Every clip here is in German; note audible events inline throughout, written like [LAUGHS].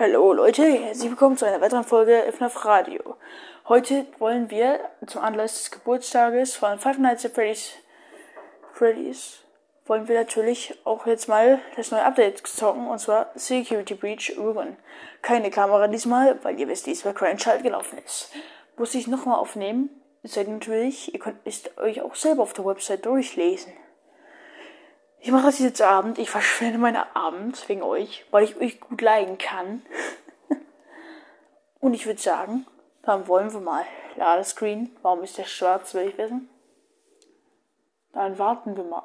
Hallo Leute, herzlich willkommen zu einer weiteren Folge FNAF Radio. Heute wollen wir zum Anlass des Geburtstages von Five Nights at Freddy's, Freddy's wollen wir natürlich auch jetzt mal das neue Update zocken und zwar Security Breach Ruin. Keine Kamera diesmal, weil ihr wisst, dies bei Crime Child gelaufen ist. Muss ich nochmal aufnehmen? Seid natürlich, ihr könnt es euch auch selber auf der Website durchlesen. Ich mache das jetzt Abend. Ich verschwende meine Abend wegen euch, weil ich euch gut leiden kann. [LAUGHS] Und ich würde sagen, dann wollen wir mal. Ladescreen. Warum ist der schwarz, will ich wissen. Dann warten wir mal.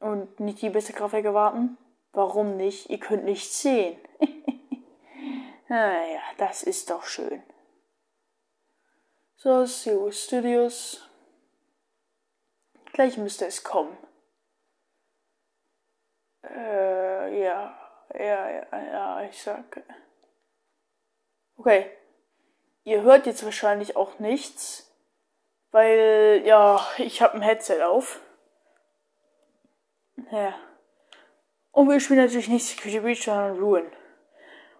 Und nicht die beste Kraftwerke warten? Warum nicht? Ihr könnt nicht sehen. [LAUGHS] naja, das ist doch schön. So, Zero Studios. Gleich müsste es kommen. Äh, ja, ja, ja, ja, ich sag. Okay. Ihr hört jetzt wahrscheinlich auch nichts, weil, ja, ich habe ein Headset auf. Ja. Und wir spielen natürlich nicht Security Breach, sondern Ruin.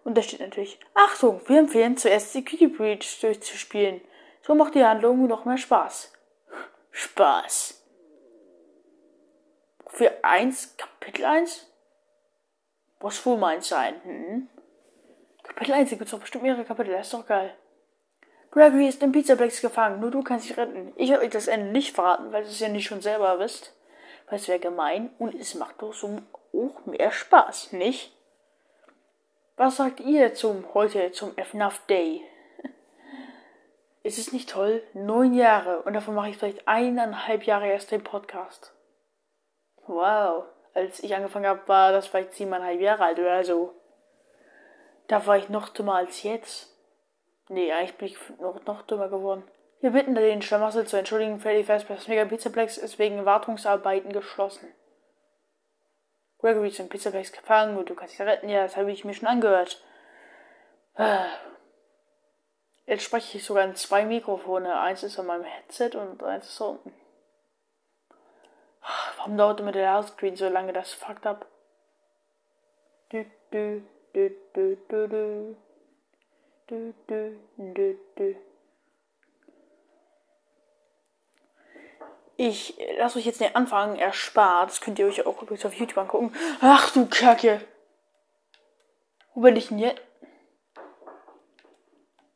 Und da steht natürlich, Achtung, wir empfehlen zuerst Security Breach durchzuspielen. So macht die Handlung noch mehr Spaß. [LAUGHS] Spaß. Für 1, Kapitel 1? Muss wohl meins sein. Hm? Kapitel 1, da gibt's doch bestimmt mehrere Kapitel, das ist doch geil. Gregory ist im Pizzaplex gefangen, nur du kannst dich retten. Ich werde euch das Ende nicht verraten, weil ihr es ja nicht schon selber wisst. Weil es wäre gemein und es macht doch so auch mehr Spaß, nicht? Was sagt ihr zum heute zum FNAF Day? Ist es nicht toll? Neun Jahre und davon mache ich vielleicht eineinhalb Jahre erst den Podcast. Wow. Als ich angefangen habe, war das vielleicht siebeneinhalb Jahre alt oder so. Da war ich noch dümmer als jetzt. Nee, eigentlich bin ich noch, noch dümmer geworden. Wir bitten den Schlamassel zu entschuldigen. Freddy Fazbear's Mega Pizzaplex ist wegen Wartungsarbeiten geschlossen. Gregory ist im Pizzaplex gefangen und du kannst dich retten. Ja, das habe ich mir schon angehört. Jetzt spreche ich sogar in zwei Mikrofone. Eins ist an meinem Headset und eins ist unten. Warum dauert immer der Ladescreen so lange? Das fuckt ab. Ich lasse euch jetzt den Anfang erspart. Das könnt ihr euch auch übrigens auf YouTube angucken. Ach du Kacke. Wo bin ich denn jetzt?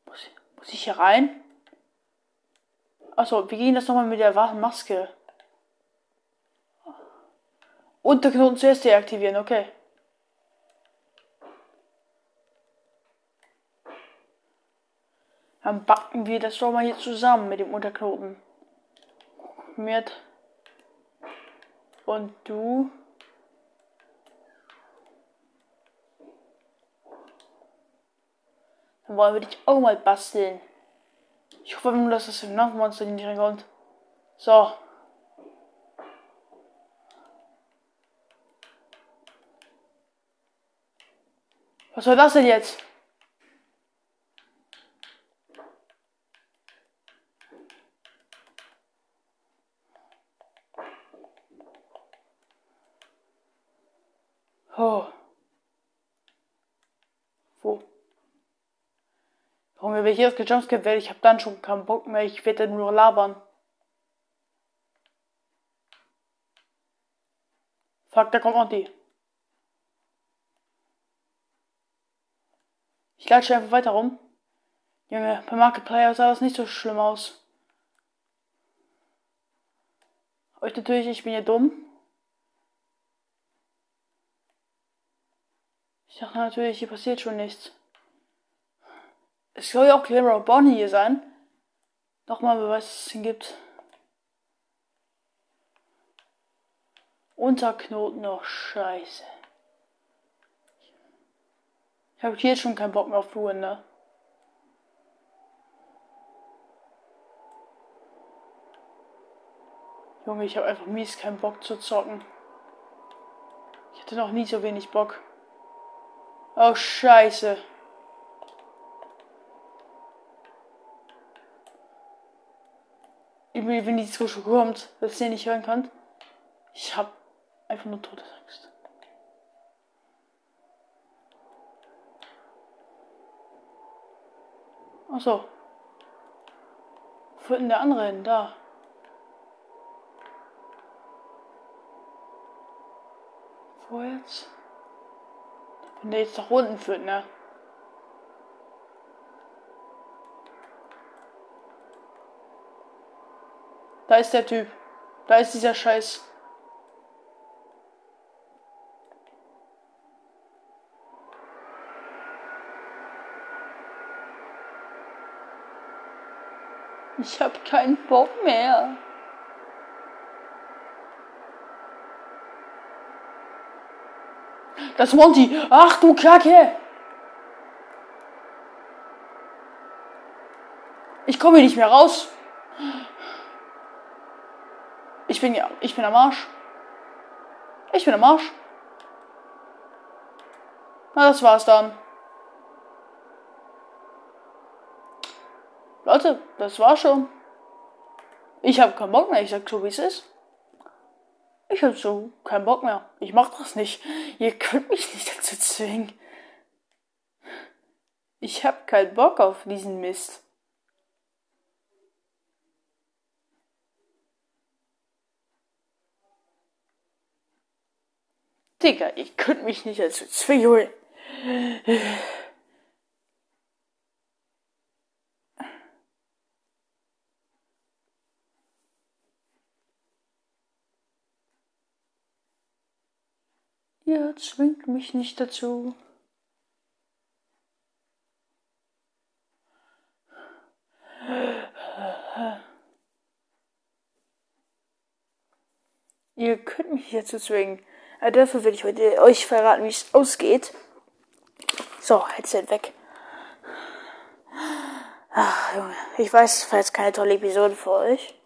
Muss, ich hier rein? Achso, wir gehen das nochmal mit der Maske. Unterknoten zuerst deaktivieren, okay. Dann backen wir das doch mal hier zusammen mit dem Unterknoten. Mit. Und du. Dann wollen wir dich auch mal basteln. Ich hoffe nur, dass das im Nachmonster nicht reinkommt. So. Was soll das denn jetzt? Oh. Wo? Warum wir hier gejumpscared werden? Ich hab dann schon keinen Bock mehr. Ich werde nur labern. Fuck, da kommt noch die. Ich latsche einfach weiter rum. Junge, bei Markiplier sah das nicht so schlimm aus. Euch natürlich, ich bin ja dumm. Ich dachte natürlich, hier passiert schon nichts. Es soll ja auch Clara Bonnie hier sein. Nochmal was es ihn gibt. Unterknoten, oh scheiße. Ich habe hier schon keinen Bock mehr auf Ruhen, ne? Junge, ich habe einfach mies keinen Bock zu zocken. Ich hatte noch nie so wenig Bock. Oh, scheiße. Wenn die Zuschauer kommt, dass ihr nicht hören könnt. Ich hab einfach nur Todesangst. Achso. Wo denn der andere hin? Da. Wo jetzt? Wenn der jetzt nach unten führt, ne? Da ist der Typ. Da ist dieser Scheiß. Ich hab keinen Bock mehr. Das Monty. Ach du Kacke. Ich komme hier nicht mehr raus. Ich bin ja, ich bin am Arsch. Ich bin am Arsch. Na, das war's dann. Leute, das war schon. Ich habe keinen Bock mehr. Ich sag so, wie es ist. Ich habe so keinen Bock mehr. Ich mach das nicht. Ihr könnt mich nicht [LAUGHS] dazu zwingen. Ich hab keinen Bock auf diesen Mist. Digga, ihr könnt mich nicht dazu zwingen. Ihr zwingt mich nicht dazu. Ihr könnt mich dazu zwingen. Aber dafür will ich heute euch verraten, wie es ausgeht. So, Headset weg. Ach, Junge. Ich weiß, es war jetzt keine tolle Episode für euch.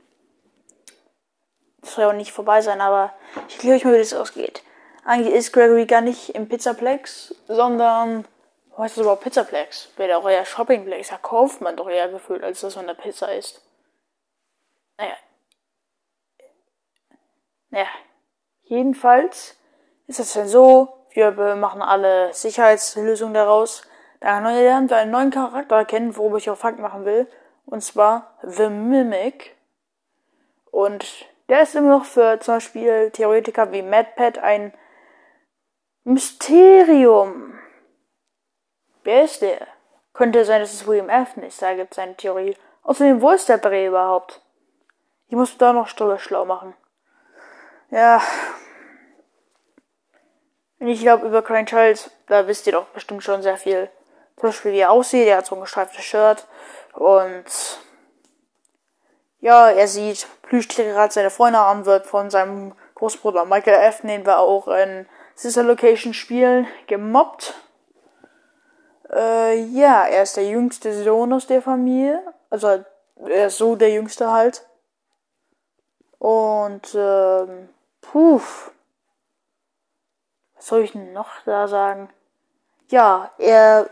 Das soll ja auch nicht vorbei sein, aber ich erkläre euch mal, wie das ausgeht. Eigentlich ist Gregory gar nicht im Pizzaplex, sondern, wo heißt das überhaupt Pizzaplex? Wäre doch eher Shoppingplex. Da kauft man doch eher gefühlt, als dass man eine Pizza isst. Naja. Naja. Jedenfalls ist es dann so, wir machen alle Sicherheitslösungen daraus. Da lernen wir einen neuen Charakter kennen, worüber ich auch Fakt machen will. Und zwar The Mimic. Und der ist immer noch für zum Beispiel Theoretiker wie MadPad ein Mysterium. Wer ist der? Könnte sein, dass es William Afton ist, da gibt eine Theorie. Außerdem, wo ist der Bree überhaupt? Ich muss da noch Stolle schlau machen. Ja. Ich glaube, über Crane Child, da wisst ihr doch bestimmt schon sehr viel. Zum Beispiel, wie er aussieht. Er hat so ein gestreiftes Shirt. Und ja, er sieht Plüschtiere gerade seine Freunde an, wird von seinem Großbruder Michael F., den wir auch in Sister Location spielen, gemobbt. Äh, ja, er ist der jüngste Sohn aus der Familie. Also, er ist so der jüngste halt. Und, ähm, puh. Was soll ich denn noch da sagen? Ja, er,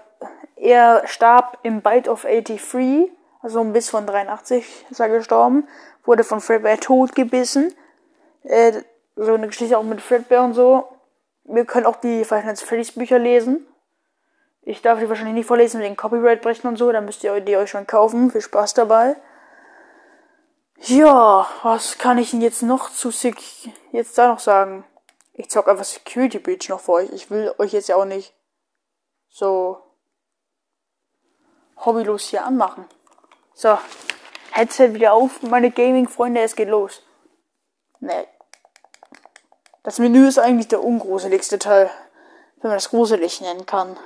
er starb im Bite of 83, also ein Biss von 83 ist er gestorben, wurde von Fredbear tot gebissen. Äh, so eine Geschichte auch mit Fredbear und so wir können auch die Final Fantasy Freddy's Bücher lesen. Ich darf die wahrscheinlich nicht vorlesen wegen Copyright brechen und so, dann müsst ihr die euch schon kaufen. Viel Spaß dabei. Ja, was kann ich denn jetzt noch zu Sec jetzt da noch sagen? Ich zock einfach Security Breach noch für euch. Ich will euch jetzt ja auch nicht so hobbylos hier anmachen. So, Headset wieder auf, meine Gaming-Freunde, es geht los. Ne, das Menü ist eigentlich der ungruseligste Teil, wenn man das gruselig nennen kann.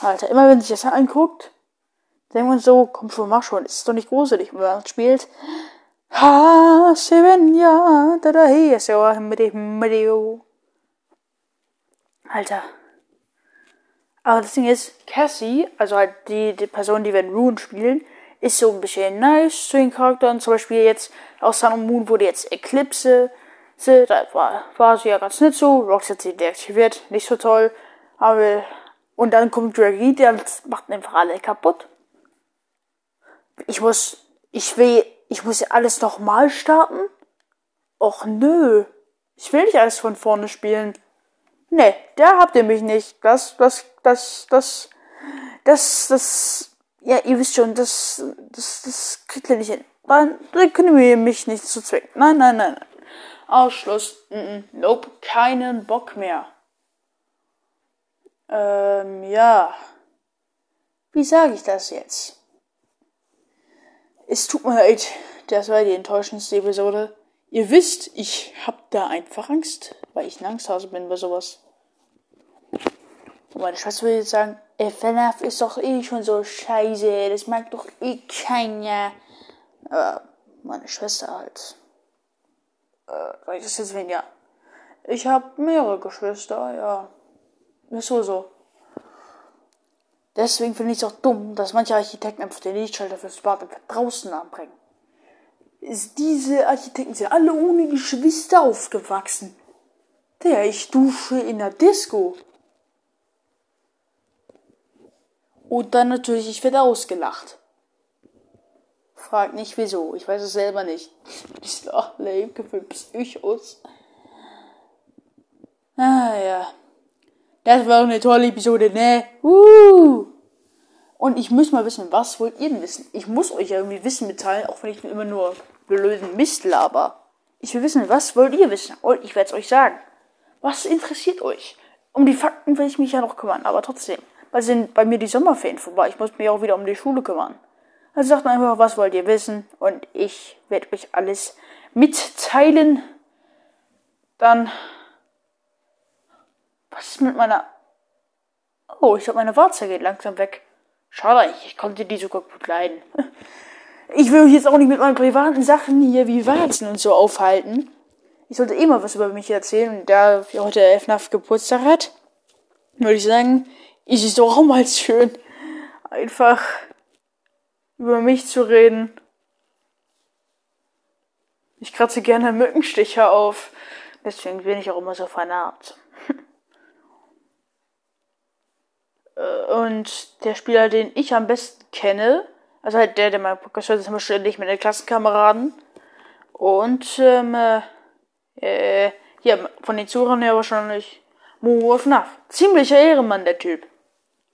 Alter, immer wenn sich das anguckt, denkt man so, komm schon, mach schon, ist doch nicht gruselig, wenn man spielt. Ha, Sevenya, da da hey, so mit dem. Alter. Aber das Ding ist, Cassie, also halt die, die Person, die wir in Rune spielen, ist so ein bisschen nice zu den Charakteren. Zum Beispiel jetzt aus Sun und Moon wurde jetzt Eclipse da war, war sie ja ganz nett so, sie deaktiviert, nicht so toll, aber, und dann kommt Draggy, der macht einfach alle kaputt. Ich muss, ich will, ich muss alles nochmal starten? Och nö, ich will nicht alles von vorne spielen. Ne, da habt ihr mich nicht. Das, das, das, das, das, das, Ja, ihr wisst schon, das, das, das kriegt ihr nicht hin. Dann können wir mich nicht zu zwingen. Nein, nein, nein, nein. Ausschluss. Mm. Nope, keinen Bock mehr. Ähm, ja. Wie sage ich das jetzt? Es tut mir leid, das war die enttäuschendste Episode. Ihr wisst, ich hab da einfach Angst, weil ich ein Angsthase bin bei sowas. Und meine Schwester würde jetzt sagen, FNF ist doch eh schon so scheiße, das mag doch eh keiner. Aber meine Schwester halt. Äh, ich das jetzt wen? Ja. Ich habe mehrere Geschwister, ja. Ist so so. Deswegen finde ich es auch dumm, dass manche Architekten einfach den Lichtschalter fürs Bad einfach draußen anbringen. Diese Architekten sind alle ohne Geschwister aufgewachsen. Der, ich dusche in der Disco. Und dann natürlich, ich werde ausgelacht. Frag nicht wieso, ich weiß es selber nicht. [LAUGHS] Ich sag, lame, gefühlt Psychos. Ah ja. Das war eine tolle Episode, ne? Uh. Und ich muss mal wissen, was wollt ihr denn wissen? Ich muss euch ja irgendwie Wissen mitteilen, auch wenn ich immer nur blöden Mist laber. Ich will wissen, was wollt ihr wissen? Und ich werde es euch sagen. Was interessiert euch? Um die Fakten will ich mich ja noch kümmern, aber trotzdem. Weil sind bei mir die Sommerferien vorbei. Ich muss mich auch wieder um die Schule kümmern. Also sagt einfach, was wollt ihr wissen? Und ich werde euch alles mitteilen. Dann. Was ist mit meiner. Oh, ich glaube, meine Warze geht langsam weg. Schade, ich konnte die sogar gut leiden. [LAUGHS] Ich will euch jetzt auch nicht mit meinen privaten Sachen hier wie Warzen und so aufhalten. Ich sollte immer was über mich erzählen. Und da heute FNAF Geburtstag hat, würde ich sagen, ist es doch auch mal schön, einfach über mich zu reden. Ich kratze gerne Mückenstiche auf. Deswegen bin ich auch immer so vernarbt. [LAUGHS] Äh, und der Spieler, den ich am besten kenne, also halt der, der mein Podcast hört, ist immer ständig mit den Klassenkameraden. Und, ähm, äh, ja, von den Zuhörern her wahrscheinlich Momo FNAF. Ziemlicher Ehrenmann, der Typ.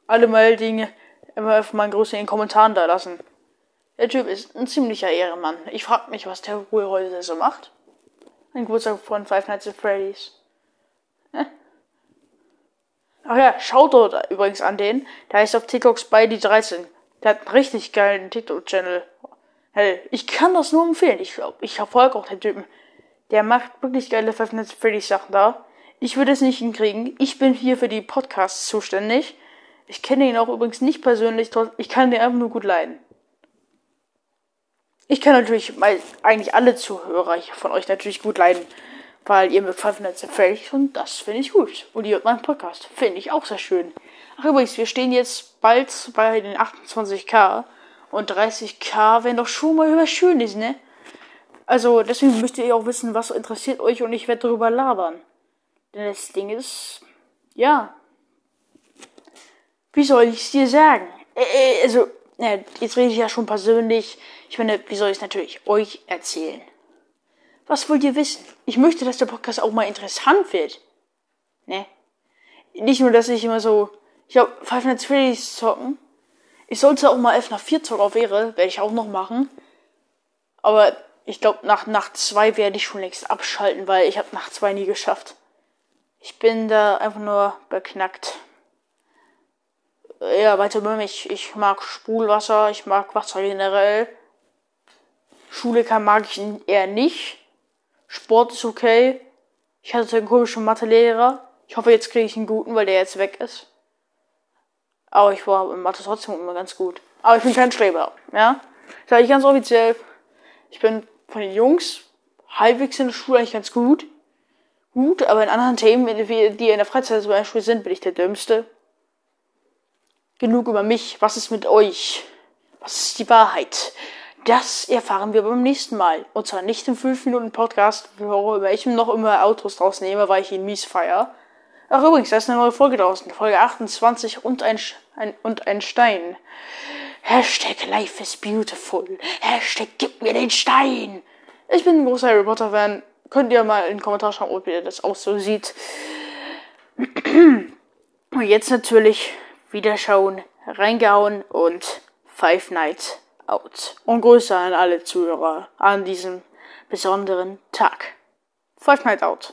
Alle mal Dinge immer auf meinen Grüße in den Kommentaren da lassen. Der Typ ist ein ziemlicher Ehrenmann. Ich frag mich, was der heute so macht. Ein Geburtstag von Five Nights at Freddy's. Ach ja, schaut dort übrigens an den. Der heißt auf TikTok Spidey13. Der hat einen richtig geilen TikTok-Channel. Hey, ich kann das nur empfehlen. Ich glaube, ich verfolge auch den Typen. Der macht wirklich geile Five Nights at Freddy's Sachen da. Ich würde es nicht hinkriegen. Ich bin hier für die Podcasts zuständig. Ich kenne ihn auch übrigens nicht persönlich. Ich kann den einfach nur gut leiden. Ich kann natürlich mal eigentlich alle Zuhörer von euch natürlich gut leiden weil ihr Nights at Freddy's und das finde ich gut. Und ihr hört meinen Podcast, finde ich auch sehr schön. Ach übrigens, wir stehen jetzt bald bei den 28k und 30k wenn doch schon mal was Schönes, ne? Also deswegen müsst ihr auch wissen, was interessiert euch und ich werde darüber labern. Denn das Ding ist, ja, wie soll ich es dir sagen? Äh, also, ne, jetzt rede ich ja schon persönlich. Ich meine, wie soll ich es natürlich euch erzählen? Was wollt ihr wissen? Ich möchte, dass der Podcast auch mal interessant wird. Ne? Nicht nur, dass ich immer so, ich glaube, Five Nights Freddy's zocken. Ich sollte auch mal F nach 4 zocken auf wäre, werde ich auch noch machen. Aber ich glaube, nach Nacht 2 werde ich schon längst abschalten, weil ich habe Nacht 2 nie geschafft. Ich bin da einfach nur beknackt. Ja, weiter bei mich. Ich mag Spulwasser, ich mag Wasser generell. Schule kann mag ich eher nicht. Sport ist okay. Ich hatte einen komischen Mathelehrer. Ich hoffe, jetzt kriege ich einen guten, weil der jetzt weg ist. Aber ich war in Mathe trotzdem immer ganz gut. Aber ich bin kein Streber, ja? Sag ich ganz offiziell. Ich bin von den Jungs halbwegs in der Schule eigentlich ganz gut. Gut, aber in anderen Themen, die in der Freizeit zum Beispiel sind, bin ich der Dümmste. Genug über mich. Was ist mit euch? Was ist die Wahrheit? Das erfahren wir beim nächsten Mal. Und zwar nicht im 5-Minuten-Podcast, worüber ich noch immer Autos draus nehme, weil ich ihn mies feier. Ach übrigens, da ist eine neue Folge draußen. Folge 28 und ein, ein, und ein Stein. Hashtag Life is beautiful. Hashtag gib mir den Stein. Ich bin ein großer Harry Potter Fan. Könnt ihr mal in den Kommentaren schauen, ob ihr das auch so sieht. Und jetzt natürlich wieder schauen, reingehauen und Five Nights Out. Und Grüße an alle Zuhörer an diesem besonderen Tag. Five Nights Out.